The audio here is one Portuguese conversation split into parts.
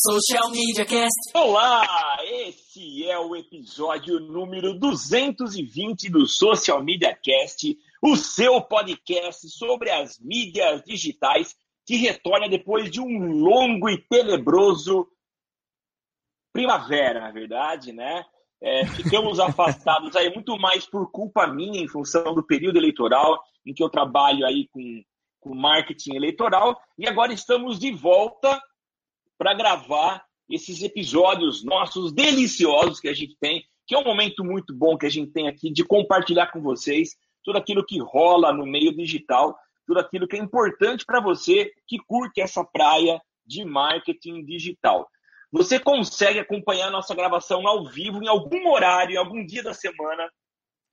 Social Media Cast. Olá, esse é o episódio número 220 do Social Media Cast, o seu podcast sobre as mídias digitais que retorna depois de um longo e tenebroso primavera, na verdade, né? É, ficamos afastados aí muito mais por culpa minha, em função do período eleitoral, em que eu trabalho aí com, com marketing eleitoral, e agora estamos de volta para gravar esses episódios nossos deliciosos que a gente tem, que é um momento muito bom que a gente tem aqui de compartilhar com vocês tudo aquilo que rola no meio digital, tudo aquilo que é importante para você que curte essa praia de marketing digital. Você consegue acompanhar nossa gravação ao vivo em algum horário, em algum dia da semana,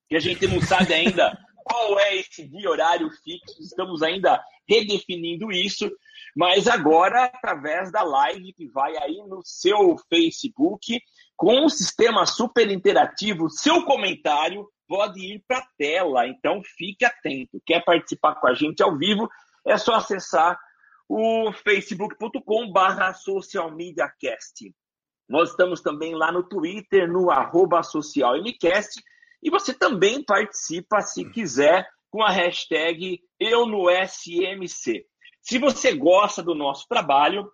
que a gente não sabe ainda qual é esse dia horário fixo, estamos ainda redefinindo isso, mas agora através da live que vai aí no seu Facebook, com um sistema super interativo, seu comentário pode ir para a tela, então fique atento. Quer participar com a gente ao vivo? É só acessar o facebook.com barra. Nós estamos também lá no Twitter, no arroba e você também participa, se quiser, com a hashtag EuNoSMC. Se você gosta do nosso trabalho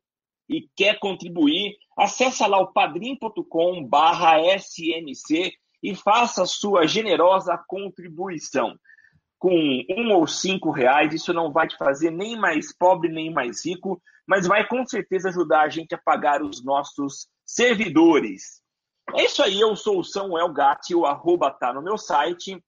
e quer contribuir, acessa lá o padrim.com barra SMC e faça sua generosa contribuição com um ou cinco reais, isso não vai te fazer nem mais pobre nem mais rico, mas vai com certeza ajudar a gente a pagar os nossos servidores. É isso aí, eu sou o Samuel Gatti, o arroba tá no meu site,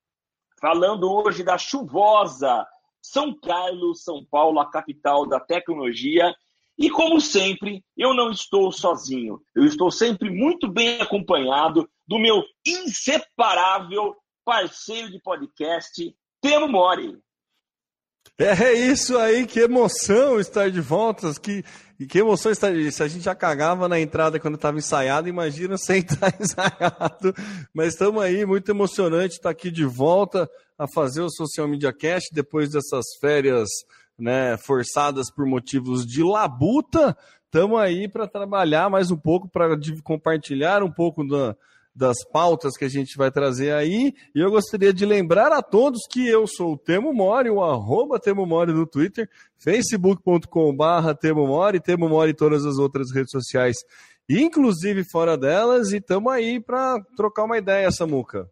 falando hoje da chuvosa São Carlos, São Paulo, a capital da tecnologia. E como sempre, eu não estou sozinho, eu estou sempre muito bem acompanhado do meu inseparável parceiro de podcast, Temo Mori. É isso aí, que emoção estar de volta, que, que emoção estar Se a gente já cagava na entrada quando estava ensaiado, imagina sem estar ensaiado. Mas estamos aí, muito emocionante estar aqui de volta a fazer o Social Media Cast depois dessas férias né, forçadas por motivos de labuta. Estamos aí para trabalhar mais um pouco, para compartilhar um pouco da das pautas que a gente vai trazer aí. E eu gostaria de lembrar a todos que eu sou o Temo Mori, o arroba Temo Mori no Twitter, facebook.com barra Temo Mori, Temo Mori e todas as outras redes sociais, inclusive fora delas, e estamos aí para trocar uma ideia, Samuca.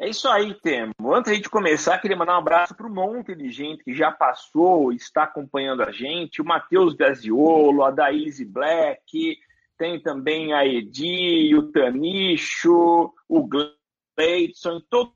É isso aí, Temo. Antes de começar, queria mandar um abraço para um monte de gente que já passou, está acompanhando a gente, o Matheus Gaziolo, a Daíse Black, tem também a Edi, o Tanicho, o Gleidson, todo,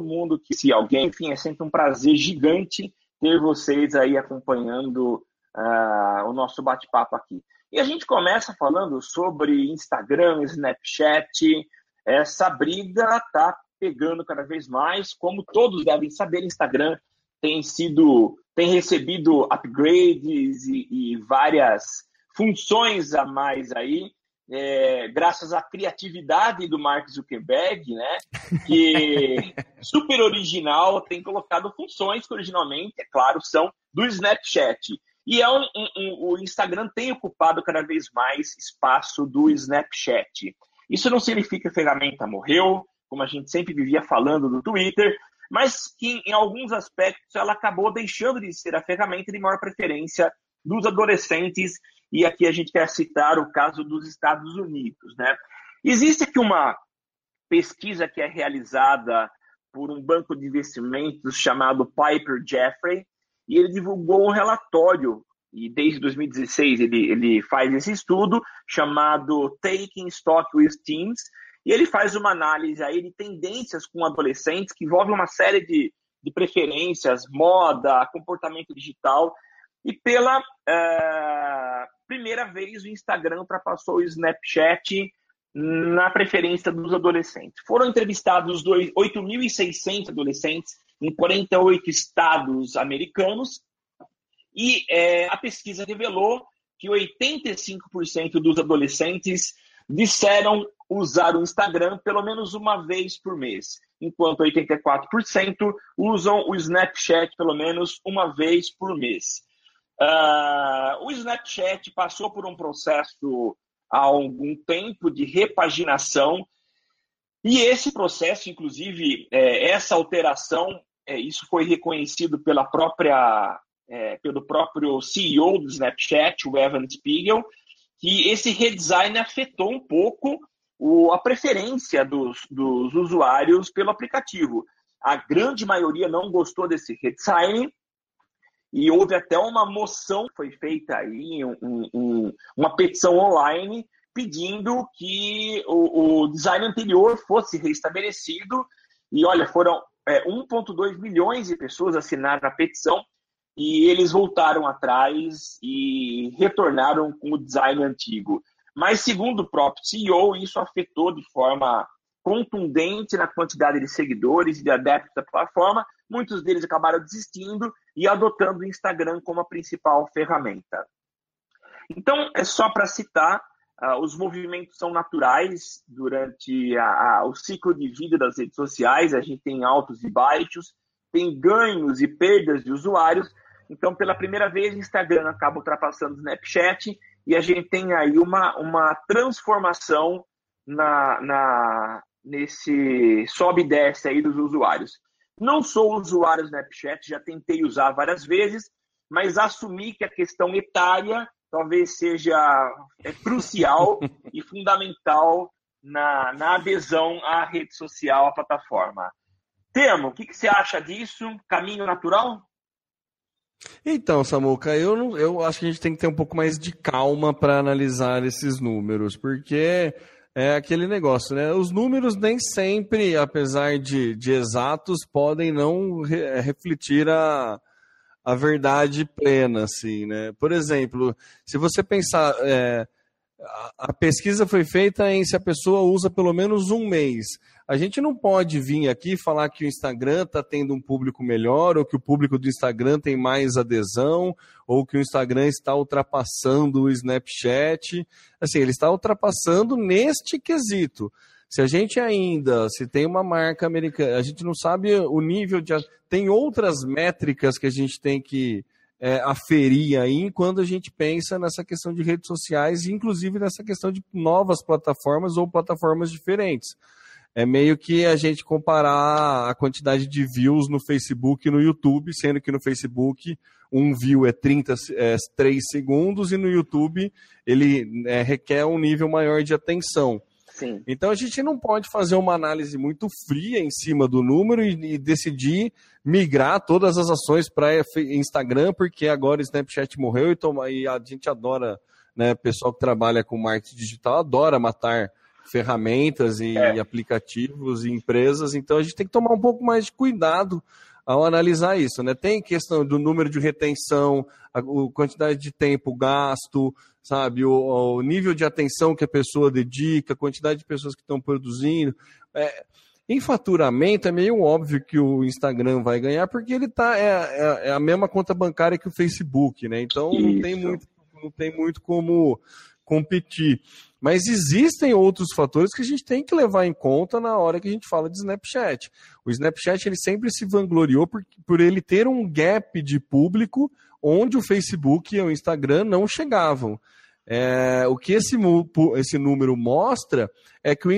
mundo que, se alguém, enfim, é sempre um prazer gigante ter vocês aí acompanhando uh, o nosso bate-papo aqui. E a gente começa falando sobre Instagram, Snapchat, essa briga está pegando cada vez mais, como todos devem saber, Instagram tem sido, tem recebido upgrades e, e várias funções a mais aí, é, graças à criatividade do Mark Zuckerberg, né? Que super original, tem colocado funções que originalmente, é claro, são do Snapchat. E é um, um, um, o Instagram tem ocupado cada vez mais espaço do Snapchat. Isso não significa que a ferramenta morreu, como a gente sempre vivia falando do Twitter, mas que em alguns aspectos ela acabou deixando de ser a ferramenta de maior preferência dos adolescentes e aqui a gente quer citar o caso dos Estados Unidos. Né? Existe aqui uma pesquisa que é realizada por um banco de investimentos chamado Piper Jeffrey, e ele divulgou um relatório, e desde 2016 ele, ele faz esse estudo, chamado Taking Stock with Teens, e ele faz uma análise aí de tendências com adolescentes que envolve uma série de, de preferências, moda, comportamento digital, e pela uh, primeira vez o Instagram ultrapassou o Snapchat na preferência dos adolescentes. Foram entrevistados 8.600 adolescentes em 48 estados americanos e é, a pesquisa revelou que 85% dos adolescentes disseram usar o Instagram pelo menos uma vez por mês, enquanto 84% usam o Snapchat pelo menos uma vez por mês. Uh, o Snapchat passou por um processo há algum tempo de repaginação e esse processo, inclusive, é, essa alteração, é, isso foi reconhecido pela própria, é, pelo próprio CEO do Snapchat, o Evan Spiegel, que esse redesign afetou um pouco o, a preferência dos, dos usuários pelo aplicativo. A grande maioria não gostou desse redesign, e houve até uma moção que foi feita aí, um, um, uma petição online pedindo que o, o, design anterior fosse restabelecido. E olha, foram é, 1,2 milhões de pessoas assinaram a petição e eles voltaram atrás e retornaram com o design antigo. Mas, segundo o próprio CEO, isso afetou de forma contundente na quantidade de seguidores e de adeptos da plataforma. Muitos deles acabaram desistindo e adotando o Instagram como a principal ferramenta. Então, é só para citar, uh, os movimentos são naturais durante a, a, o ciclo de vida das redes sociais, a gente tem altos e baixos, tem ganhos e perdas de usuários. Então, pela primeira vez, o Instagram acaba ultrapassando o Snapchat e a gente tem aí uma, uma transformação na, na, nesse sobe e desce aí dos usuários. Não sou usuário do Snapchat, já tentei usar várias vezes, mas assumi que a questão etária talvez seja é, crucial e fundamental na, na adesão à rede social, à plataforma. Temo, o que, que você acha disso? Caminho natural? Então, Samuca, eu, não, eu acho que a gente tem que ter um pouco mais de calma para analisar esses números, porque é aquele negócio, né? Os números nem sempre, apesar de, de exatos, podem não re, refletir a, a verdade plena, assim, né? Por exemplo, se você pensar, é, a, pesquisa foi feita em se a pessoa usa pelo menos um mês. A gente não pode vir aqui falar que o Instagram está tendo um público melhor, ou que o público do Instagram tem mais adesão, ou que o Instagram está ultrapassando o Snapchat. Assim, ele está ultrapassando neste quesito. Se a gente ainda, se tem uma marca americana, a gente não sabe o nível de. Tem outras métricas que a gente tem que é, aferir aí quando a gente pensa nessa questão de redes sociais, inclusive nessa questão de novas plataformas ou plataformas diferentes é meio que a gente comparar a quantidade de views no Facebook e no YouTube, sendo que no Facebook um view é 33 é, segundos e no YouTube ele é, requer um nível maior de atenção. Sim. Então a gente não pode fazer uma análise muito fria em cima do número e, e decidir migrar todas as ações para Instagram, porque agora o Snapchat morreu e, toma, e a gente adora, né, pessoal que trabalha com marketing digital adora matar ferramentas e é. aplicativos e empresas, então a gente tem que tomar um pouco mais de cuidado ao analisar isso, né? Tem questão do número de retenção, a, a quantidade de tempo gasto, sabe, o, o, nível de atenção que a pessoa dedica, a quantidade de pessoas que estão produzindo. É, em faturamento é meio óbvio que o Instagram vai ganhar porque ele tá é, é, é a mesma conta bancária que o Facebook, né? Então não tem muito não tem muito como competir. Mas existem outros fatores que a gente tem que levar em conta na hora que a gente fala de Snapchat. O Snapchat ele sempre se vangloriou por, por ele ter um gap de público onde o Facebook e o Instagram não chegavam. É, o que esse, esse número mostra é que o, é,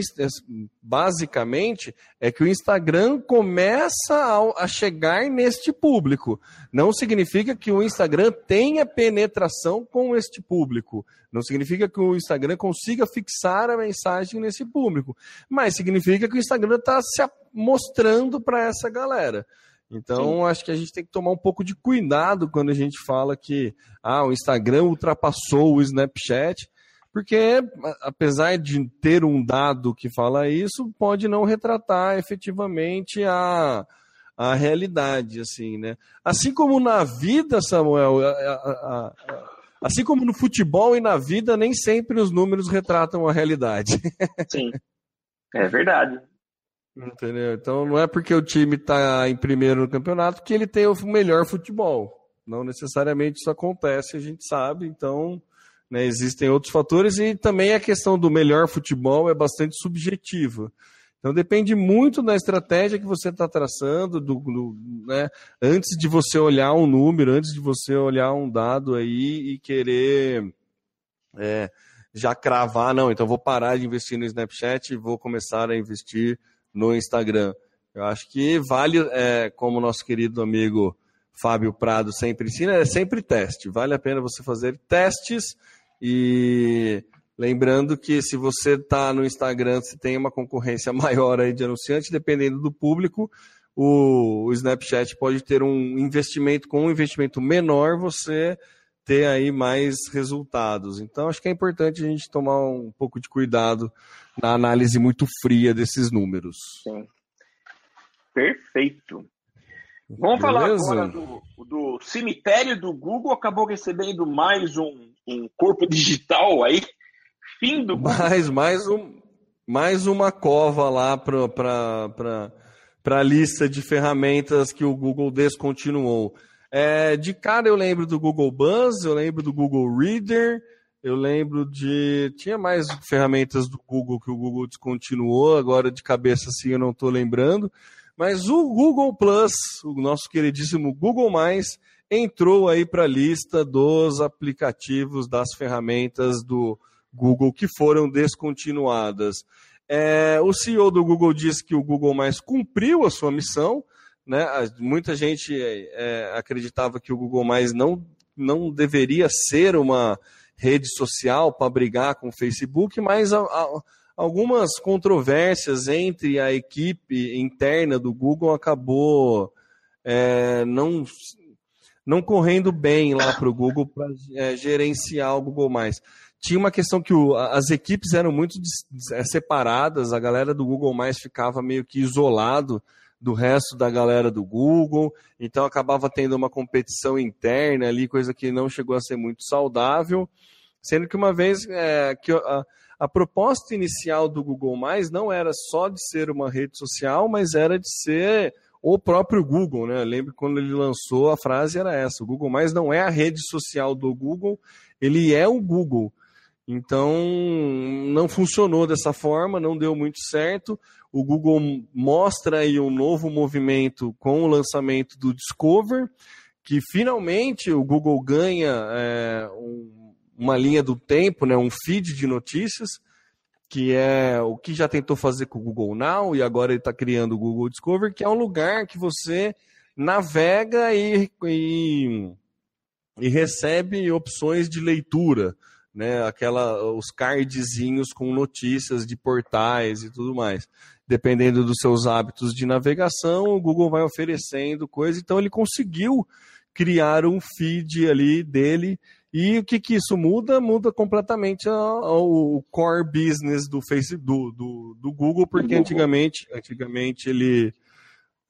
basicamente é que o Instagram começa a, a, chegar neste público. Não significa que o Instagram tenha penetração com este público. Não significa que o Instagram consiga fixar a mensagem nesse público. Mas significa que o Instagram está se mostrando para essa galera. Então, Sim. acho que a gente tem que tomar um pouco de cuidado quando a gente fala que ah, o Instagram ultrapassou o Snapchat, porque apesar de ter um dado que fala isso, pode não retratar efetivamente a, a realidade, assim, né? Assim como na vida, Samuel, a, a, a, assim como no futebol e na vida, nem sempre os números retratam a realidade. Sim, é verdade. Entendeu? Então não é porque o time está em primeiro no campeonato que ele tem o melhor futebol. Não necessariamente isso acontece, a gente sabe. Então, né, existem outros fatores e também a questão do melhor futebol é bastante subjetiva. Então depende muito da estratégia que você está traçando, do, do, né, antes de você olhar um número, antes de você olhar um dado aí e querer é, já cravar, não, então vou parar de investir no Snapchat e vou começar a investir no Instagram. Eu acho que vale, é, como nosso querido amigo Fábio Prado sempre ensina, é sempre teste. Vale a pena você fazer testes e lembrando que se você está no Instagram, se tem uma concorrência maior aí de anunciantes, dependendo do público, o, o Snapchat pode ter um investimento com um investimento menor, você ter aí mais resultados. Então, acho que é importante a gente tomar um pouco de cuidado na análise muito fria desses números. Sim. Perfeito. Vamos Beleza? falar agora do, do, cemitério do Google. Acabou recebendo mais um, um corpo digital aí. Fim do Google. Mais, mais, um, mais uma cova lá para a lista de ferramentas que o Google descontinuou. É, de cara eu lembro do Google Buzz, eu lembro do Google Reader, eu lembro de. Tinha mais ferramentas do Google que o Google descontinuou, agora de cabeça assim eu não estou lembrando. Mas o Google Plus, o nosso queridíssimo Google, entrou aí para a lista dos aplicativos, das ferramentas do Google que foram descontinuadas. É, o CEO do Google disse que o Google cumpriu a sua missão né? Muita gente é, acreditava que o Google não, não deveria ser uma rede social para brigar com o Facebook, mas a, a, algumas controvérsias entre a equipe interna do Google acabou é, não, não correndo bem lá para o Google para é, gerenciar o Google Mais. Tinha uma questão que o, as equipes eram muito é, separadas, a galera do Google Mais ficava meio que isolado do resto da galera do Google, então acabava tendo uma competição interna ali, coisa que não chegou a ser muito saudável, sendo que uma vez é, que a, a proposta inicial do Google Mais não era só de ser uma rede social, mas era de ser o próprio Google, né? Lembro quando ele lançou a frase era essa: o Google Mais não é a rede social do Google, ele é o Google. Então não funcionou dessa forma, não deu muito certo. O Google mostra aí um novo movimento com o lançamento do Discover, que finalmente o Google ganha é, um, uma linha do tempo, né, um feed de notícias, que é o que já tentou fazer com o Google Now e agora ele está criando o Google Discover, que é um lugar que você navega e, e, e recebe opções de leitura, né? Aquela, os cardzinhos com notícias de portais e tudo mais dependendo dos seus hábitos de navegação, o Google vai oferecendo coisa. Então ele conseguiu criar um feed ali dele. E o que, que isso muda? Muda completamente o core business do, face, do, do, do Google, porque antigamente, antigamente ele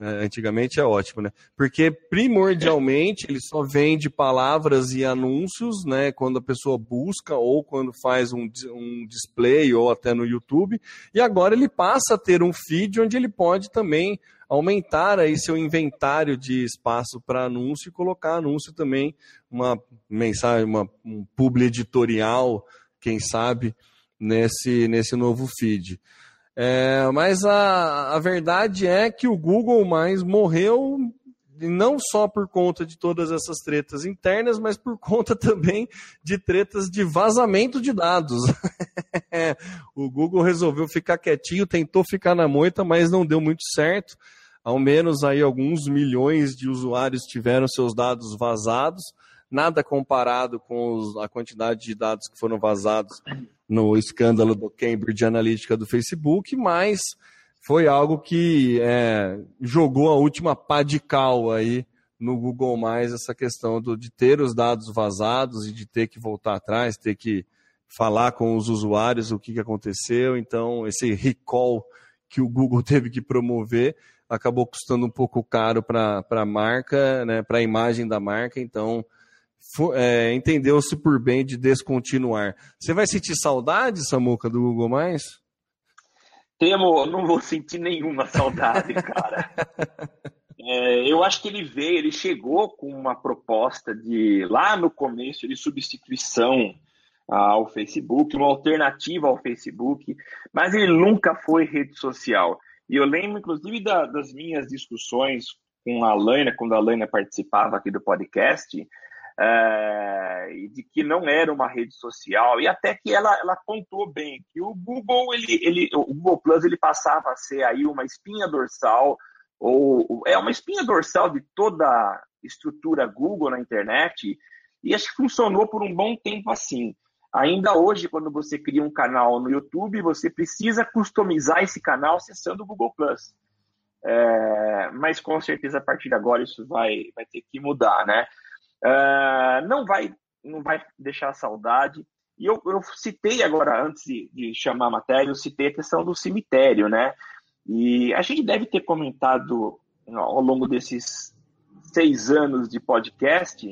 antigamente é ótimo, né? Porque primordialmente ele só vende palavras e anúncios, né? Quando a pessoa busca ou quando faz um, um display ou até no YouTube. E agora ele passa a ter um feed onde ele pode também aumentar aí seu inventário de espaço para anúncio e colocar anúncio também, uma mensagem, uma, um publi editorial, quem sabe, nesse, nesse novo feed. É, mas a, a verdade é que o Google Mais morreu não só por conta de todas essas tretas internas, mas por conta também de tretas de vazamento de dados. o Google resolveu ficar quietinho, tentou ficar na moita, mas não deu muito certo. Ao menos aí alguns milhões de usuários tiveram seus dados vazados, nada comparado com os, a quantidade de dados que foram vazados no escândalo do Cambridge Analytica do Facebook, mas foi algo que é, jogou a última pá de cal aí no Google Mais essa questão do, de ter os dados vazados e de ter que voltar atrás, ter que falar com os usuários o que, que aconteceu. Então, esse recall que o Google teve que promover acabou custando um pouco caro para a marca, né, para a imagem da marca. Então, é, entendeu-se por bem de descontinuar. Você vai sentir saudade, Samuca, do Google Mais? Temo, não vou sentir nenhuma saudade, cara. É, eu acho que ele veio, ele chegou com uma proposta de lá no começo de substituição ao Facebook, uma alternativa ao Facebook, mas ele nunca foi rede social. E eu lembro, inclusive, da, das minhas discussões com a Laina, quando a Laina participava aqui do podcast, é, de que não era uma rede social, e até que ela, ela apontou bem que o Google, ele, ele, o Google Plus ele passava a ser aí uma espinha dorsal, ou é uma espinha dorsal de toda a estrutura Google na internet, e acho que funcionou por um bom tempo assim. Ainda hoje, quando você cria um canal no YouTube, você precisa customizar esse canal acessando o Google Plus. É, mas com certeza a partir de agora isso vai, vai ter que mudar, né? É, não vai não vai deixar saudade. E eu, eu citei agora, antes de, de, chamar a matéria, eu citei a questão do cemitério, né? E a gente deve ter comentado ao longo desses seis anos de podcast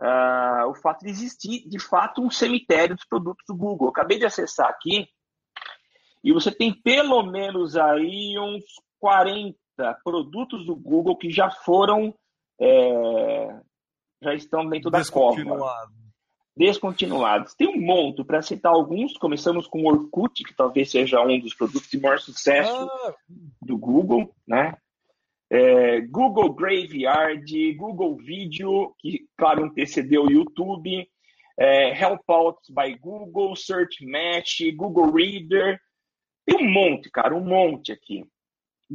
uh, o fato de existir, de fato, um cemitério dos produtos do Google. Eu acabei de acessar aqui e você tem pelo menos aí uns 40 produtos do Google que já foram, é, já estão dentro da cova. Descontinuados. Tem um monte, para citar alguns, começamos com o Orkut, que talvez seja um dos produtos de maior sucesso ah. do Google, né? É, Google Graveyard, Google Video, que, claro, antecedeu o YouTube, é, Helpouts by Google, Search Match, Google Reader. Tem um monte, cara, um monte aqui.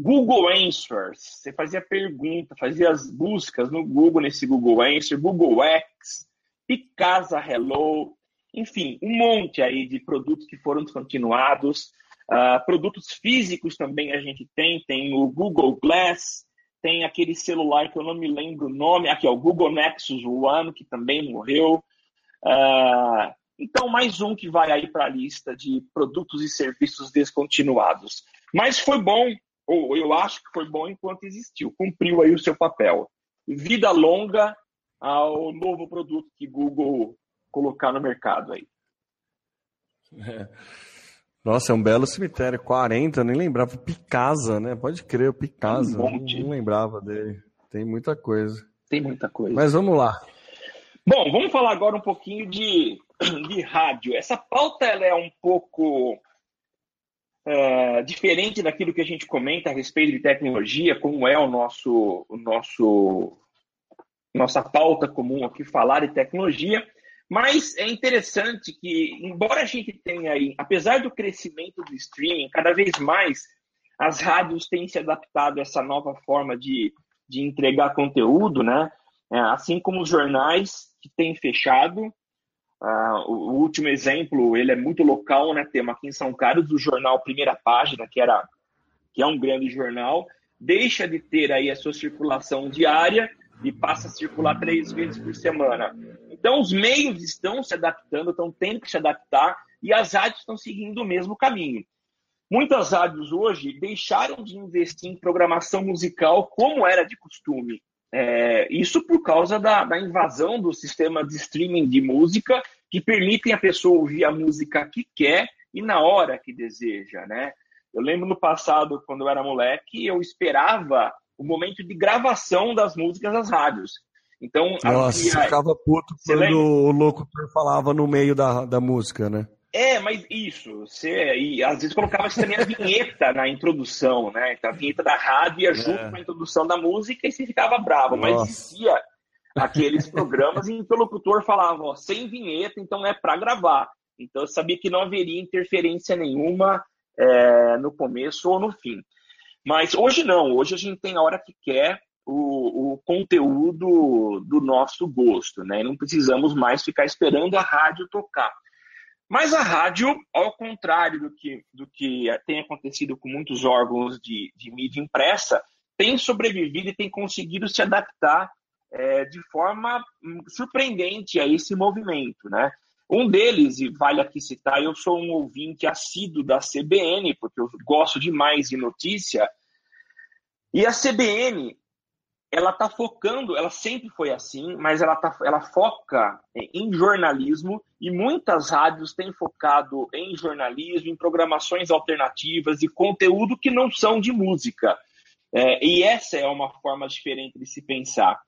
Google Answers, você fazia pergunta, fazia as buscas no Google, nesse Google Answer, Google X, Picasa Hello, enfim, um monte aí de produtos que foram descontinuados. Uh, produtos físicos também a gente tem, tem o Google Glass, tem aquele celular que eu não me lembro o nome, aqui o Google Nexus One, que também morreu. Uh, então, mais um que vai aí para a lista de produtos e serviços descontinuados. Mas foi bom, ou eu acho que foi bom enquanto existiu, cumpriu aí o seu papel. Vida longa ao novo produto que Google colocar no mercado aí. É. Nossa, é um belo cemitério. 40, nem lembrava. Picasa, né? Pode crer, o Picasa. Um monte. Não, lembrava dele. Tem muita coisa. Tem muita coisa. Mas vamos lá. Bom, vamos falar agora um pouquinho de, de rádio. Essa pauta ela é um pouco é, diferente daquilo que a gente comenta a respeito de tecnologia, como é o nosso, o nosso nossa pauta comum aqui, falar de tecnologia. Mas é interessante que, embora a gente tenha aí, apesar do crescimento do streaming, cada vez mais as rádios têm se adaptado a essa nova forma de, de entregar conteúdo, né? É, assim como os jornais que têm fechado. Uh, o, último exemplo, ele é muito local, né? Temos aqui em São Carlos o jornal Primeira Página, que era que é um grande jornal, deixa de ter aí a sua circulação diária e passa a circular três vezes por semana. Então, os meios estão se adaptando, estão tendo que se adaptar e as rádios estão seguindo o mesmo caminho. Muitas rádios hoje deixaram de investir em programação musical como era de costume. É, isso por causa da, da, invasão do sistema de streaming de música que permitem a pessoa ouvir a música que quer e na hora que deseja, né? Eu lembro no passado, quando eu era moleque, eu esperava o momento de gravação das músicas das rádios. Então, Nossa, ficava puto você quando lembra? o locutor falava no meio da, da música, né? É, mas isso, você, e às vezes colocava também a vinheta na introdução, né? Então, a vinheta da rádio ia junto é. com a introdução da música e você ficava bravo, Nossa. mas existia aqueles programas em que o locutor falava, ó, sem vinheta, então é para gravar. Então eu sabia que não haveria interferência nenhuma é, no começo ou no fim. Mas hoje não, hoje a gente tem a hora que quer o, o conteúdo do nosso gosto, né? Não precisamos mais ficar esperando a rádio tocar. Mas a rádio, ao contrário do que, do que tem acontecido com muitos órgãos de, de mídia impressa, tem sobrevivido e tem conseguido se adaptar é, de forma hum, surpreendente a esse movimento, né? Um deles, e vale aqui citar, eu sou um ouvinte assíduo da CBN, porque eu gosto demais de notícia, e a CBN, ela está focando, ela sempre foi assim, mas ela, tá, ela foca em jornalismo e muitas rádios têm focado em jornalismo, em programações alternativas e conteúdo que não são de música. É, e essa é uma forma diferente de se pensar.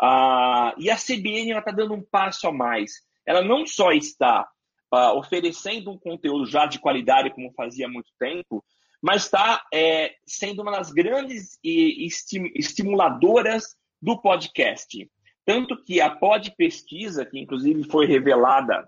Ah, e a CBN está dando um passo a mais ela não só está uh, oferecendo um conteúdo já de qualidade, como fazia há muito tempo, mas está é, sendo uma das grandes estimuladoras do podcast. Tanto que a Pod Pesquisa, que inclusive foi revelada,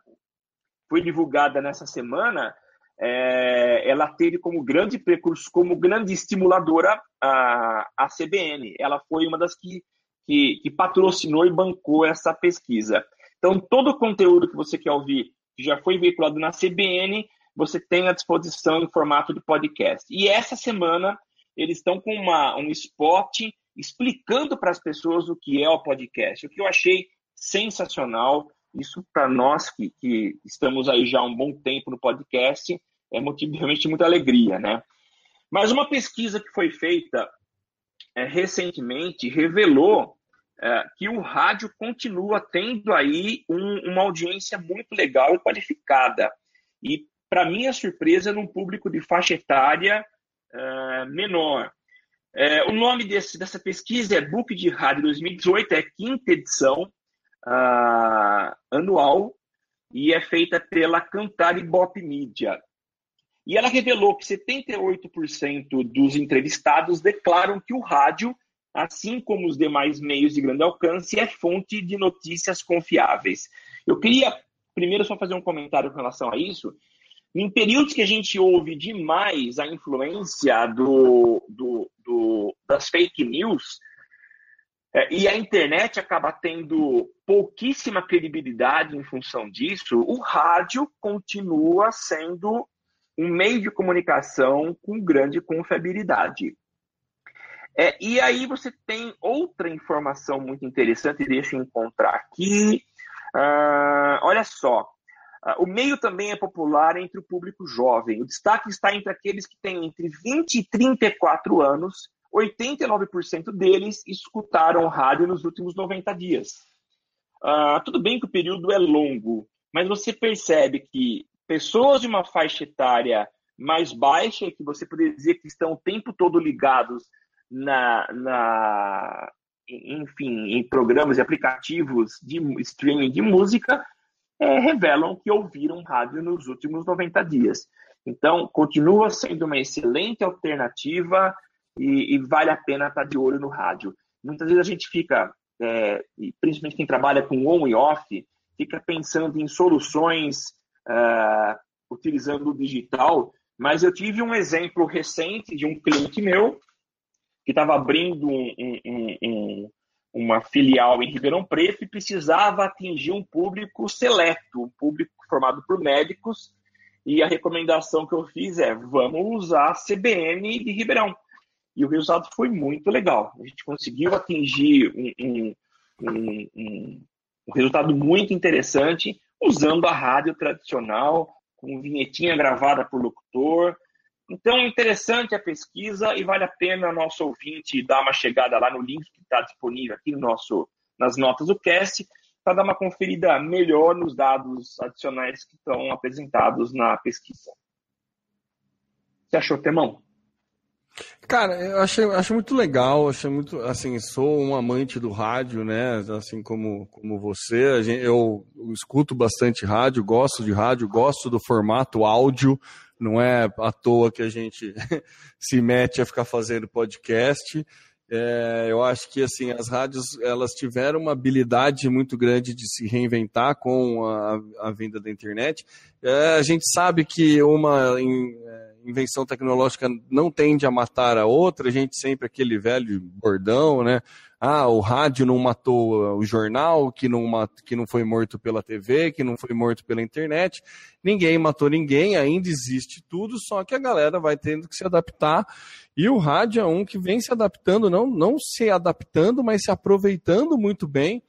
foi divulgada nessa semana, é, ela teve como grande precurso, como grande estimuladora a, a CBN. Ela foi uma das que, que, que patrocinou e bancou essa pesquisa. Então, todo o conteúdo que você quer ouvir, que já foi veiculado na CBN, você tem à disposição em formato de podcast. E essa semana, eles estão com uma, um spot explicando para as pessoas o que é o podcast, o que eu achei sensacional. Isso para nós que, que estamos aí já há um bom tempo no podcast é motivo de realmente muita alegria, né? Mas uma pesquisa que foi feita é, recentemente revelou é, que o rádio continua tendo aí um, uma audiência muito legal e qualificada. E, para minha surpresa, num público de faixa etária é, menor. É, o nome desse, dessa pesquisa é Book de Rádio 2018, é quinta edição uh, anual e é feita pela Cantar e Bop Media. E ela revelou que 78% dos entrevistados declaram que o rádio, assim como os demais meios de grande alcance, é fonte de notícias confiáveis. Eu queria primeiro só fazer um comentário com relação a isso. Em períodos que a gente ouve demais a influência do, do, do das fake news, é, e a internet acaba tendo pouquíssima credibilidade em função disso, o rádio continua sendo um meio de comunicação com grande confiabilidade. É, e aí você tem outra informação muito interessante, deixa eu encontrar aqui. Uh, olha só, o meio também é popular entre o público jovem. O destaque está entre aqueles que têm entre 20 e 34 anos. 89% deles escutaram rádio nos últimos 90 dias. Uh, tudo bem que o período é longo, mas você percebe que pessoas de uma faixa etária mais baixa, que você poderia dizer que estão o tempo todo ligados na, na enfim, em programas e aplicativos de streaming de música, é, revelam que ouviram rádio nos últimos 90 dias. Então, continua sendo uma excelente alternativa e, e vale a pena estar de olho no rádio. Muitas vezes a gente fica, é, principalmente quem trabalha com on e off, fica pensando em soluções uh, utilizando o digital, mas eu tive um exemplo recente de um cliente meu que estava abrindo um, um, um, uma filial em Ribeirão Preto e precisava atingir um público seleto, um público formado por médicos, e a recomendação que eu fiz é vamos usar a CBN de Ribeirão. E o resultado foi muito legal. A gente conseguiu atingir um, um, um, um resultado muito interessante usando a rádio tradicional, com vinhetinha gravada por locutor. Então, interessante a pesquisa e vale a pena nosso ouvinte dar uma chegada lá no link que está disponível aqui no nosso, nas notas do cast, para dar uma conferida melhor nos dados adicionais que estão apresentados na pesquisa. Você achou, Temão? Cara, eu achei, acho muito legal, achei muito, assim, sou um amante do rádio, né, assim como, como você, gente, eu escuto bastante rádio, gosto de rádio, gosto do formato áudio, não é à toa que a gente se mete a ficar fazendo podcast, é, eu acho que assim as rádios elas tiveram uma habilidade muito grande de se reinventar com a, a vinda da internet. É, a gente sabe que uma in, é, invenção tecnológica não tende a matar a outra. A gente sempre aquele velho bordão, né? Ah, o rádio não matou o jornal, que não, que não foi morto pela TV, que não foi morto pela internet. Ninguém matou ninguém, ainda existe tudo, só que a galera vai tendo que se adaptar. E o rádio é um que vem se adaptando, não, não se adaptando, mas se aproveitando muito bem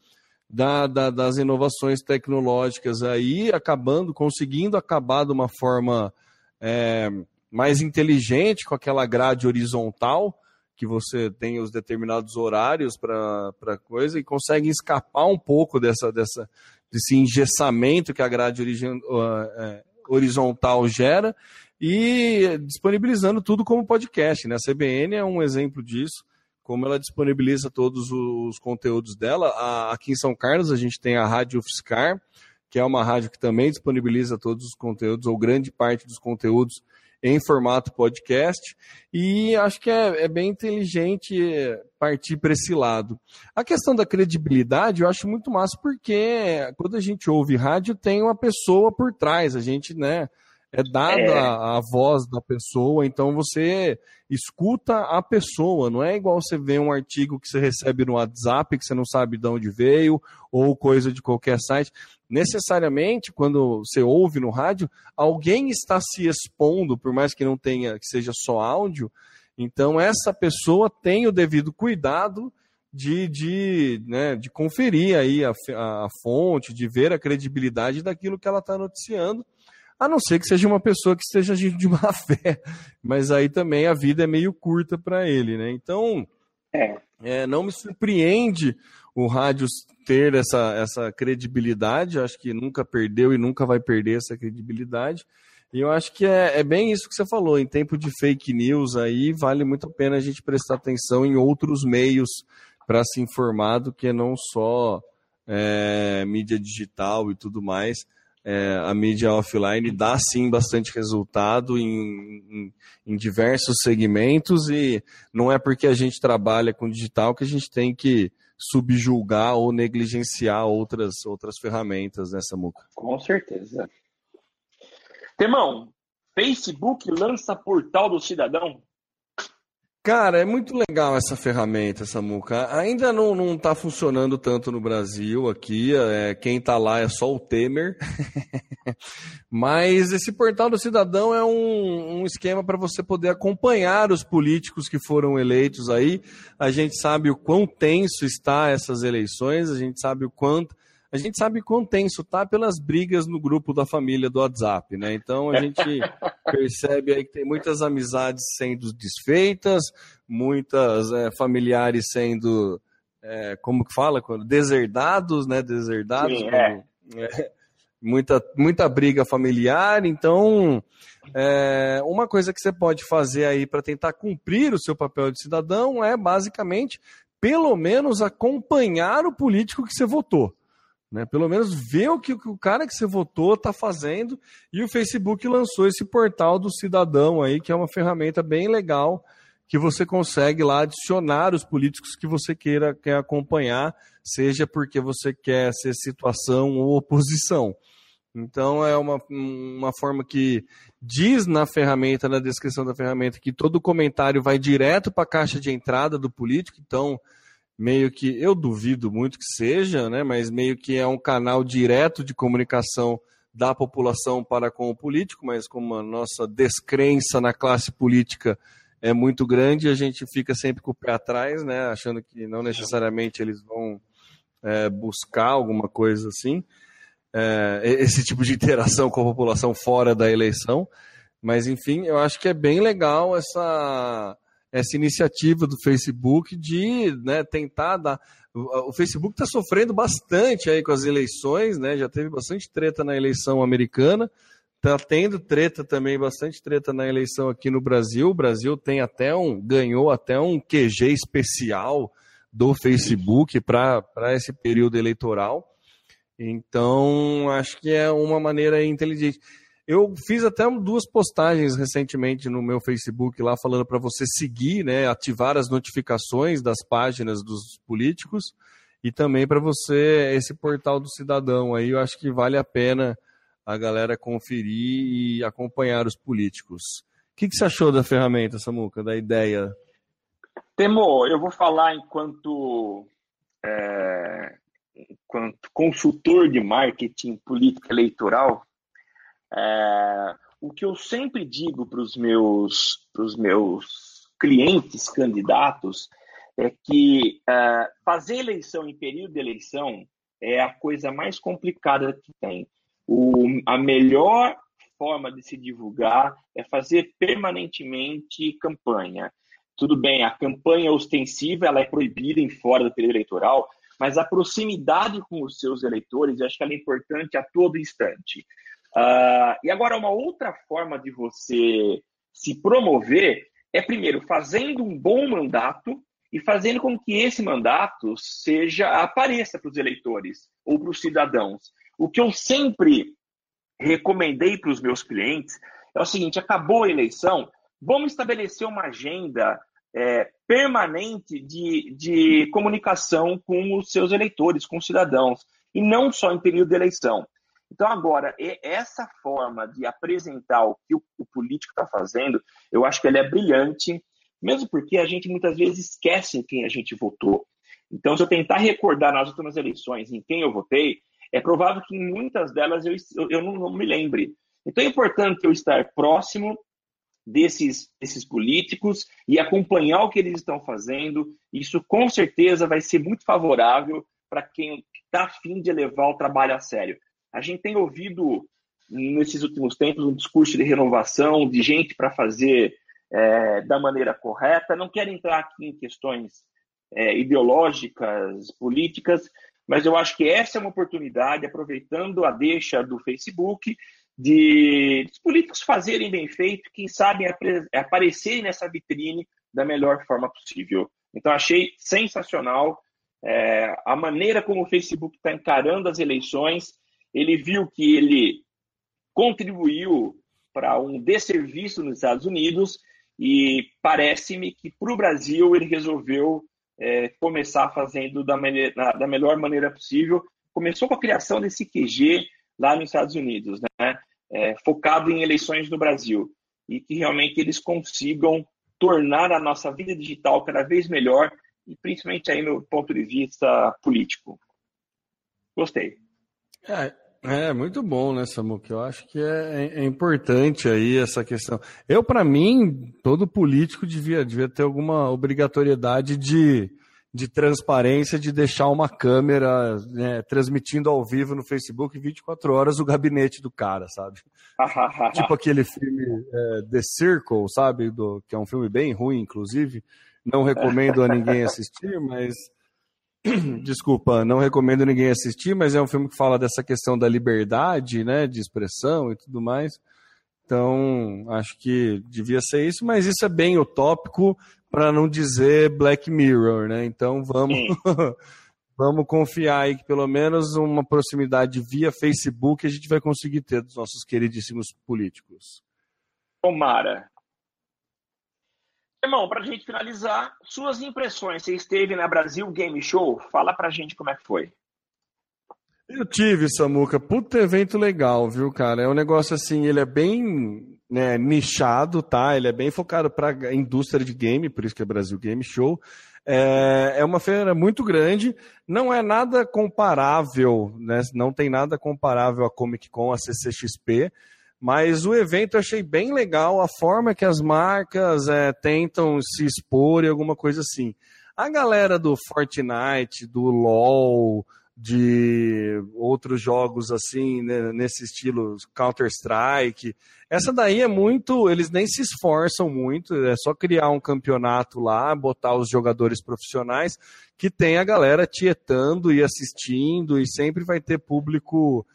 da, da, das inovações tecnológicas aí, acabando, conseguindo acabar de uma forma é, mais inteligente com aquela grade horizontal que você tem os determinados horários para coisa e consegue escapar um pouco dessa, dessa, desse engessamento que a grade uh, horizontal gera e disponibilizando tudo como podcast. Né? A CBN é um exemplo disso, como ela disponibiliza todos os conteúdos dela. Aqui em São Carlos a gente tem a Rádio UFSCar, que é uma rádio que também disponibiliza todos os conteúdos, ou grande parte dos conteúdos, em formato podcast. E acho que é, é bem inteligente partir para esse lado. A questão da credibilidade eu acho muito massa, porque quando a gente ouve rádio, tem uma pessoa por trás. A gente, né? É dada é. A, a, voz da pessoa, então você escuta a pessoa, não é igual você ver um artigo que você recebe no WhatsApp, que você não sabe de onde veio, ou coisa de qualquer site. Necessariamente, quando você ouve no rádio, alguém está se expondo, por mais que não tenha, que seja só áudio, então essa pessoa tem o devido cuidado de, de, né, de conferir aí a, a fonte, de ver a credibilidade daquilo que ela está noticiando a não ser que seja uma pessoa que esteja agindo de má fé. Mas aí também a vida é meio curta para ele, né? Então, é. É, não me surpreende o rádio ter essa, essa credibilidade. Acho que nunca perdeu e nunca vai perder essa credibilidade. E eu acho que é, é, bem isso que você falou. Em tempo de fake news aí, vale muito a pena a gente prestar atenção em outros meios para se informar do que não só é, mídia digital e tudo mais é, a mídia offline dá sim bastante resultado em, em, em, diversos segmentos e não é porque a gente trabalha com digital que a gente tem que subjulgar ou negligenciar outras, outras ferramentas nessa né, muca. Com certeza. Temão, Facebook lança portal do cidadão. Cara, é muito legal essa ferramenta, essa muca. Ainda não, não tá funcionando tanto no Brasil aqui. É, quem tá lá é só o Temer. Mas esse portal do cidadão é um, um esquema para você poder acompanhar os políticos que foram eleitos aí. A gente sabe o quão tenso está essas eleições, a gente sabe o quanto a gente sabe quão tenso tá pelas brigas no grupo da família do WhatsApp, né? Então a gente percebe aí que tem muitas amizades sendo desfeitas, muitas é, familiares sendo, é, como que fala, deserdados, né? Deserdados. Sim, é. é. muita, muita briga familiar, então é, uma coisa que você pode fazer aí para tentar cumprir o seu papel de cidadão é basicamente, pelo menos, acompanhar o político que você votou. Né? Pelo menos ver o que o cara que você votou está fazendo. E o Facebook lançou esse portal do cidadão aí, que é uma ferramenta bem legal que você consegue lá adicionar os políticos que você queira quer acompanhar, seja porque você quer ser situação ou oposição. Então é uma, uma forma que diz na ferramenta, na descrição da ferramenta, que todo comentário vai direto para a caixa de entrada do político. Então, meio que, eu duvido muito que seja, né, mas meio que é um canal direto de comunicação da população para com o político, mas como a nossa descrença na classe política é muito grande, a gente fica sempre com o pé atrás, né, achando que não necessariamente eles vão é, buscar alguma coisa assim, é, esse tipo de interação com a população fora da eleição. Mas, enfim, eu acho que é bem legal essa, essa iniciativa do Facebook de né, tentar dar. O Facebook está sofrendo bastante aí com as eleições, né? Já teve bastante treta na eleição americana, está tendo treta também, bastante treta na eleição aqui no Brasil. O Brasil tem até um, ganhou até um QG especial do Facebook para esse período eleitoral. Então, acho que é uma maneira inteligente. Eu fiz até duas postagens recentemente no meu Facebook lá falando para você seguir, né, ativar as notificações das páginas dos políticos e também para você esse portal do cidadão aí, eu acho que vale a pena a galera conferir e acompanhar os políticos. O que, que você achou da ferramenta, Samuca, da ideia? Temo, eu vou falar enquanto, é, enquanto consultor de marketing política eleitoral é, o que eu sempre digo para os meus, meus clientes candidatos é que é, fazer eleição em período de eleição é a coisa mais complicada que tem. O, a melhor forma de se divulgar é fazer permanentemente campanha. Tudo bem, a campanha ostensiva ela é proibida em fora do período eleitoral, mas a proximidade com os seus eleitores, eu acho que ela é importante a todo instante. Uh, e agora, uma outra forma de você se promover é, primeiro, fazendo um bom mandato e fazendo com que esse mandato seja apareça para os eleitores ou para os cidadãos. O que eu sempre recomendei para os meus clientes é o seguinte: acabou a eleição, vamos estabelecer uma agenda é, permanente de, de comunicação com os seus eleitores, com os cidadãos, e não só em período de eleição. Então, agora, essa forma de apresentar o que o, político está fazendo, eu acho que ela é brilhante, mesmo porque a gente muitas vezes esquece em quem a gente votou. Então, se eu tentar recordar nas últimas eleições em quem eu votei, é provável que em muitas delas eu, eu não, não me lembre. Então, é importante eu estar próximo desses, desses políticos e acompanhar o que eles estão fazendo. Isso, com certeza, vai ser muito favorável para quem está afim de levar o trabalho a sério. A gente tem ouvido nesses últimos tempos um discurso de renovação, de gente para fazer é, da maneira correta. Não quero entrar aqui em questões é, ideológicas, políticas, mas eu acho que essa é uma oportunidade, aproveitando a deixa do Facebook, de os políticos fazerem bem feito, quem sabe aparecerem nessa vitrine da melhor forma possível. Então, achei sensacional é, a maneira como o Facebook está encarando as eleições ele viu que ele contribuiu para um desserviço nos Estados Unidos e parece-me que para o Brasil ele resolveu é, começar fazendo da, maneira, da, melhor maneira possível. Começou com a criação desse QG lá nos Estados Unidos, né? É, focado em eleições no Brasil e que realmente eles consigam tornar a nossa vida digital cada vez melhor e principalmente aí no ponto de vista político. Gostei. É, é, muito bom, né, Samuca? Eu acho que é, é, é importante aí essa questão. Eu, para mim, todo político devia, devia ter alguma obrigatoriedade de, de transparência, de deixar uma câmera né, transmitindo ao vivo no Facebook 24 horas o gabinete do cara, sabe? tipo aquele filme é, The Circle, sabe? Do, que é um filme bem ruim, inclusive. Não recomendo a ninguém assistir, mas Desculpa, não recomendo ninguém assistir, mas é um filme que fala dessa questão da liberdade, né, de expressão e tudo mais. Então, acho que devia ser isso, mas isso é bem utópico para não dizer Black Mirror, né? Então, vamos vamos confiar aí que pelo menos uma proximidade via Facebook a gente vai conseguir ter dos nossos queridíssimos políticos. Tomara, Irmão, para a gente finalizar, suas impressões. Você esteve na Brasil Game Show? Fala para a gente como é que foi. Eu tive, Samuca. Puta evento legal, viu, cara? É um negócio assim, ele é bem né, nichado, tá? Ele é bem focado para indústria de game, por isso que é Brasil Game Show. É, é uma feira muito grande, não é nada comparável, né? Não tem nada comparável a Comic Con, a CCXP. Mas o evento eu achei bem legal a forma que as marcas é, tentam se expor e alguma coisa assim. A galera do Fortnite, do LoL, de outros jogos assim, né, nesse estilo Counter-Strike. Essa daí é muito, eles nem se esforçam muito, é só criar um campeonato lá, botar os jogadores profissionais, que tem a galera tietando e assistindo, e sempre vai ter público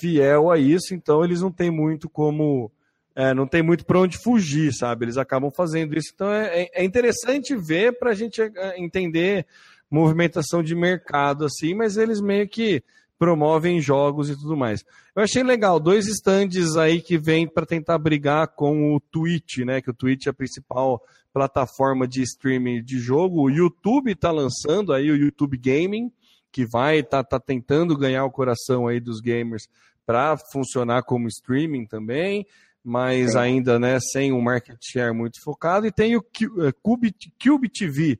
fiel a isso, então eles não têm muito como. É, não tem muito para onde fugir, sabe? Eles acabam fazendo isso. Então é, é, é interessante ver para a gente é, entender movimentação de mercado assim, mas eles meio que promovem jogos e tudo mais. Eu achei legal, dois stands aí que vêm para tentar brigar com o Twitch, né? Que o Twitch é a principal plataforma de streaming de jogo. O YouTube está lançando aí o YouTube Gaming, que vai estar tá, tá tentando ganhar o coração aí dos gamers para funcionar como streaming também, mas ainda né, sem um market share muito focado. E tem o é, Cube, Cube TV,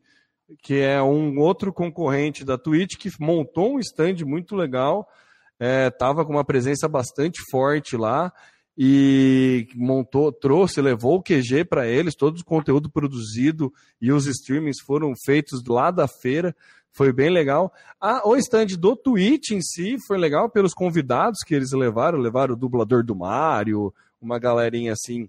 que é um outro concorrente da Twitch, que montou um stand muito legal, estava é, com uma presença bastante forte lá e montou, trouxe, levou o QG para eles, todo o conteúdo produzido e os streamings foram feitos lá da feira foi bem legal. Ah, o stand do Twitch em si foi legal pelos convidados que eles levaram, levaram o dublador do Mario, uma galerinha assim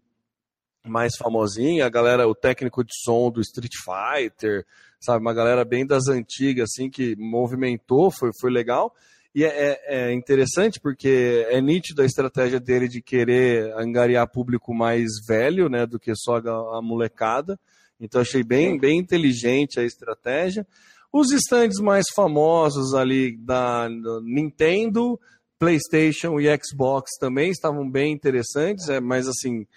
mais famosinha, a galera, o técnico de som do Street Fighter, sabe, uma galera bem das antigas assim que movimentou, foi, foi legal. E é, é, é interessante porque é nítida a estratégia dele de querer angariar público mais velho, né, do que só a, a molecada. Então achei bem, bem inteligente a estratégia. Os stands mais famosos ali da Nintendo, PlayStation e Xbox também estavam bem interessantes, é, mas assim,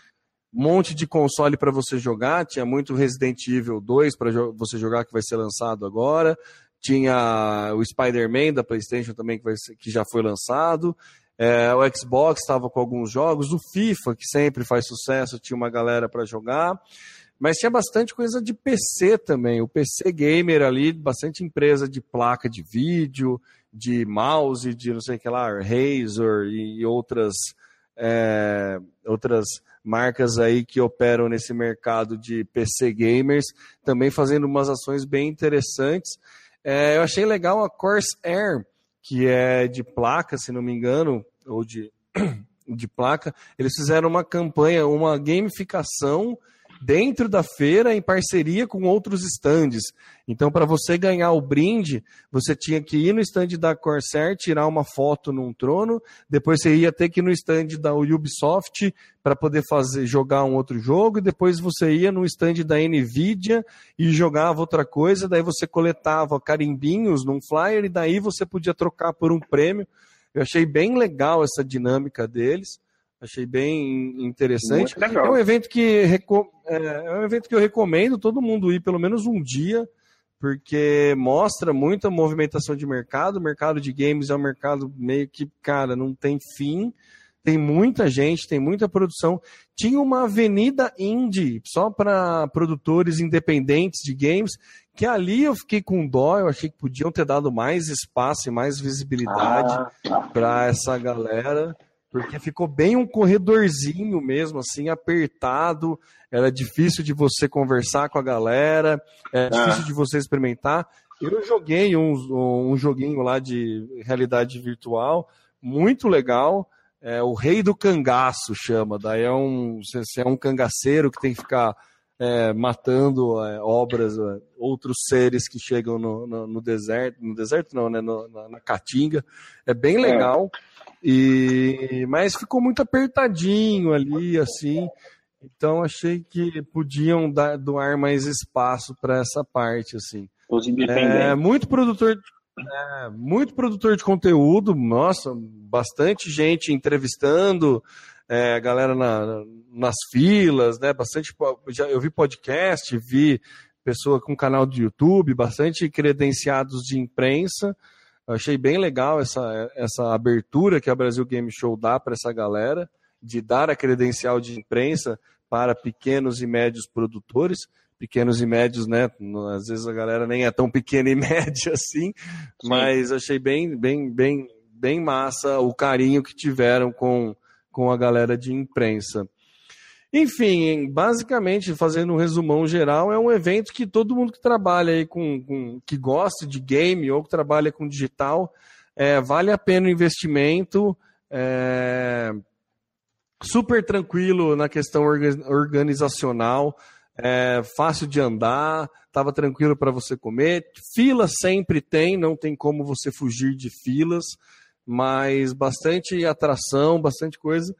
um monte de console para você jogar. Tinha muito Resident Evil 2 para jo você jogar, que vai ser lançado agora. Tinha o Spider-Man da PlayStation também, que, ser, que já foi lançado. É, o Xbox estava com alguns jogos. O FIFA, que sempre faz sucesso, tinha uma galera para jogar. Mas tinha bastante coisa de PC também. O PC gamer ali, bastante empresa de placa de vídeo, de mouse, de não sei o que lá, Razer e outras, é, outras marcas aí que operam nesse mercado de PC gamers, também fazendo umas ações bem interessantes. É, eu achei legal a Corsair, que é de placa, se não me engano, ou de, de placa, eles fizeram uma campanha, uma gamificação dentro da feira em parceria com outros estandes. Então, para você ganhar o brinde, você tinha que ir no stand da Corsair, tirar uma foto num trono, depois você ia ter que ir no stand da Ubisoft para poder fazer jogar um outro jogo, e depois você ia no stand da Nvidia e jogava outra coisa, daí você coletava carimbinhos num flyer e daí você podia trocar por um prêmio. Eu achei bem legal essa dinâmica deles. Achei bem interessante. É um evento que é, é um evento que eu recomendo todo mundo ir pelo menos um dia, porque mostra muita movimentação de mercado. O mercado de games é um mercado meio que, cara, não tem fim. Tem muita gente, tem muita produção. Tinha uma avenida indie só para produtores independentes de games, que ali eu fiquei com dó. Eu achei que podiam ter dado mais espaço e mais visibilidade ah, tá. para essa galera porque ficou bem um corredorzinho mesmo, assim, apertado. Era difícil de você conversar com a galera, é difícil de você experimentar. Eu joguei um, um joguinho lá de realidade virtual, muito legal. É, o Rei do Cangaço chama. Daí é um, você é um cangaceiro que tem que ficar é, matando é, obras, é, outros seres que chegam no, no, no, deserto, no deserto não, né, no, na, na, caatinga. É bem é. legal. E mas ficou muito apertadinho ali, assim. Então achei que podiam dar, doar mais espaço para essa parte, assim. Os independentes. É, muito produtor, é, muito produtor de conteúdo, nossa, bastante gente entrevistando, é, galera na, nas filas, né? Bastante, já eu vi podcast, vi pessoa com canal do YouTube, bastante credenciados de imprensa. Eu achei bem legal essa, essa abertura que a Brasil Game Show dá para essa galera, de dar a credencial de imprensa para pequenos e médios produtores. Pequenos e médios, né? Às vezes a galera nem é tão pequena e média assim, Sim. mas achei bem, bem, bem, bem massa o carinho que tiveram com, com a galera de imprensa. Enfim, basicamente, fazendo um resumão geral, é um evento que todo mundo que trabalha aí com, com que gosta de game ou que trabalha com digital, é, vale a pena o investimento. É, super tranquilo na questão organizacional, é, fácil de andar, estava tranquilo para você comer. Fila sempre tem, não tem como você fugir de filas, mas bastante atração, bastante coisa.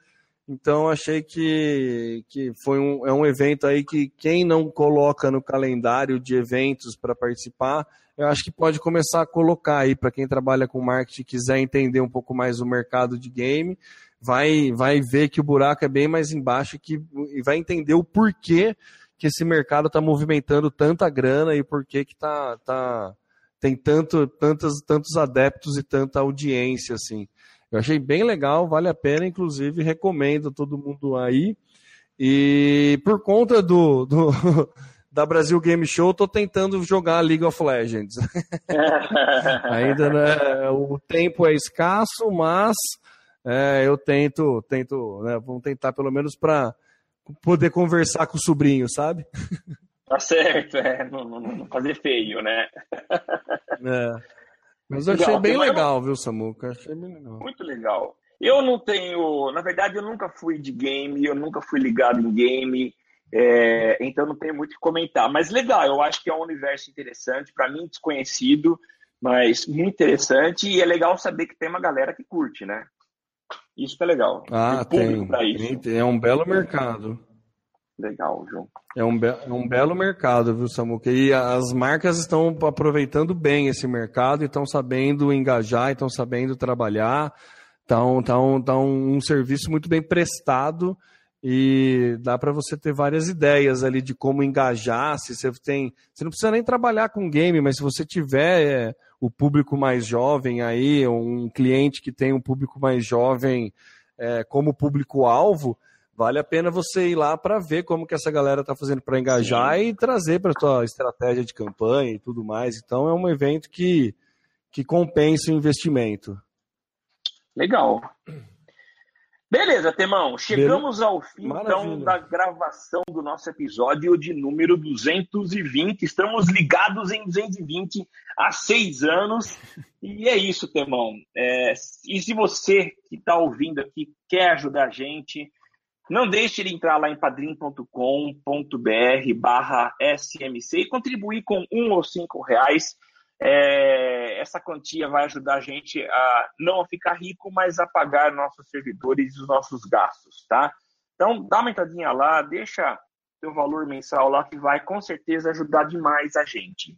Então achei que, que foi um, é um evento aí que quem não coloca no calendário de eventos para participar, eu acho que pode começar a colocar aí para quem trabalha com marketing quiser entender um pouco mais o mercado de game, vai vai ver que o buraco é bem mais embaixo que, e vai entender o porquê que esse mercado está movimentando tanta grana e por que que tá, tá tem tanto tantos tantos adeptos e tanta audiência assim. Eu achei bem legal, vale a pena, inclusive recomendo a todo mundo aí. E por conta do, do da Brasil Game Show, estou tentando jogar League of Legends. Ainda né, o tempo é escasso, mas é, eu tento, tento, né, vamos tentar pelo menos para poder conversar com o sobrinho, sabe? Tá certo, é, não, não, não fazer feio, né? É. Mas eu achei legal, bem legal, viu, Samuca? Achei bem legal. Muito legal. Eu não tenho. Na verdade, eu nunca fui de game, eu nunca fui ligado em game, é, então não tenho muito o que comentar. Mas legal, eu acho que é um universo interessante, para mim desconhecido, mas muito interessante, e é legal saber que tem uma galera que curte, né? Isso que é legal. Ah, tem. tem. É um belo mercado. Legal, João. É um, é um belo mercado, viu, Samuca? E as marcas estão aproveitando bem esse mercado e estão sabendo engajar, estão sabendo trabalhar. Um, tá um, tá um, um serviço muito bem prestado e dá para você ter várias ideias ali de como engajar. Se você tem, você não precisa nem trabalhar com game, mas se você tiver é, o público mais jovem aí, um cliente que tem um público mais jovem é, como público-alvo, vale a pena você ir lá para ver como que essa galera está fazendo para engajar e trazer para sua estratégia de campanha e tudo mais. Então é um evento que, que compensa o investimento. Legal. Beleza, Temão. Chegamos ao fim então da gravação do nosso episódio de número 220. Estamos ligados em 220 há seis anos. E é isso, Temão. É, e se você que está ouvindo aqui quer ajudar a gente, não deixe de entrar lá em padrim.com.br barra SMC e contribuir com um ou cinco reais é, essa quantia vai ajudar a gente a não ficar rico, mas a pagar nossos servidores e os nossos gastos, tá? Então, dá uma entradinha lá, deixa seu valor mensal lá, que vai com certeza ajudar demais a gente.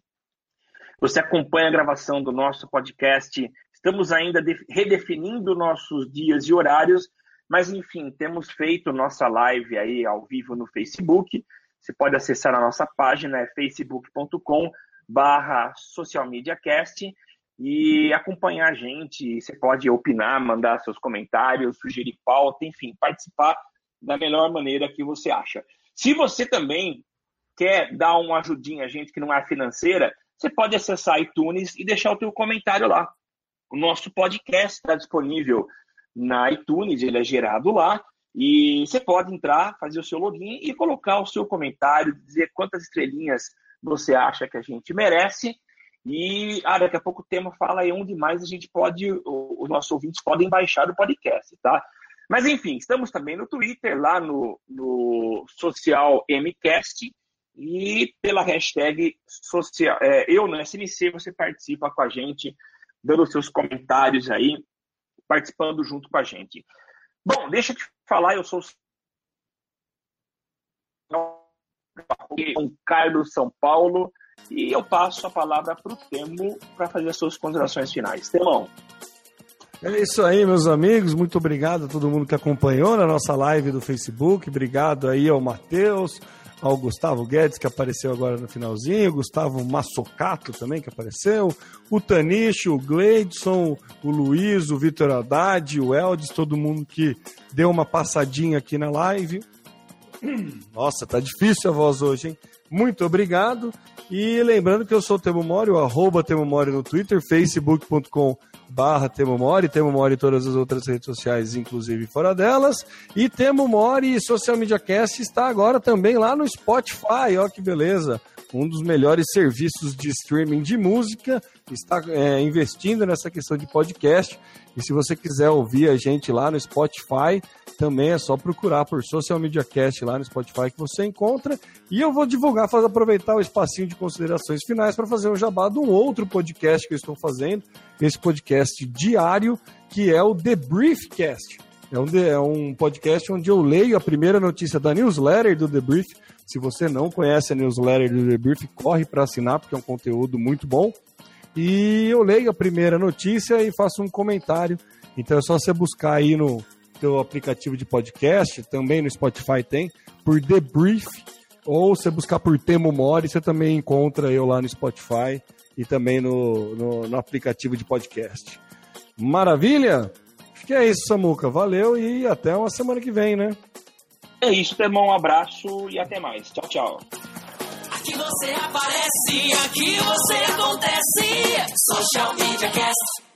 Você acompanha a gravação do nosso podcast. Estamos ainda redefinindo nossos dias e horários, mas enfim, temos feito nossa live aí ao vivo no Facebook. Você pode acessar a nossa página, é facebook.com barra Social Media Cast e acompanhar a gente. Você pode opinar, mandar seus comentários, sugerir pauta, enfim, participar da melhor maneira que você acha. Se você também quer dar uma ajudinha a gente que não é financeira, você pode acessar iTunes e deixar o teu comentário lá. O nosso podcast está disponível na iTunes, ele é gerado lá. E você pode entrar, fazer o seu login e colocar o seu comentário, dizer quantas estrelinhas você acha que a gente merece. E ah, daqui a pouco o tema fala aí onde mais a gente pode, os nossos ouvintes podem baixar o podcast, tá? Mas enfim, estamos também no Twitter, lá no, no Social MCast, e pela hashtag social, é, eu no SMC, você participa com a gente, dando seus comentários aí, participando junto com a gente. Bom, deixa eu te falar, eu sou com Carlos São Paulo e eu passo a palavra para o Temo para fazer as suas considerações finais. Temão. É isso aí, meus amigos. Muito obrigado a todo mundo que acompanhou na nossa live do Facebook. Obrigado aí ao Matheus, ao Gustavo Guedes, que apareceu agora no finalzinho, Gustavo Massocato também, que apareceu, o Tanicho, o Gleidson, o Luiz, o Vitor Haddad, o Eldes, todo mundo que deu uma passadinha aqui na live. Nossa, tá difícil a voz hoje, hein? Muito obrigado. E lembrando que eu sou o Temo Mori, o arroba Temo Mori no Twitter, facebook.com barra Temo Mori, Temo Mori em todas as outras redes sociais, inclusive fora delas. E Temo Mori Social Media Cast está agora também lá no Spotify, ó que beleza. Um dos melhores serviços de streaming de música, está é, investindo nessa questão de podcast. E se você quiser ouvir a gente lá no Spotify, também é só procurar por Social Media Cast lá no Spotify que você encontra. E eu vou divulgar, fazer aproveitar o espacinho de considerações finais para fazer um jabá de um outro podcast que eu estou fazendo, esse podcast diário, que é o The Briefcast. É um, é um podcast onde eu leio a primeira notícia da newsletter do The Brief. Se você não conhece a newsletter do The Brief, corre para assinar, porque é um conteúdo muito bom. E eu leio a primeira notícia e faço um comentário. Então é só você buscar aí no, teu aplicativo de podcast, também no Spotify tem, por The Brief, ou você buscar por Temo Mori, você também encontra eu lá no Spotify e também no, no, no aplicativo de podcast. Maravilha? Acho que é isso, Samuca. Valeu e até uma semana que vem, né? É isso, Temão. Um abraço e até mais. Tchau, tchau. Aqui você aparece, aqui você acontece. Social Media Cast.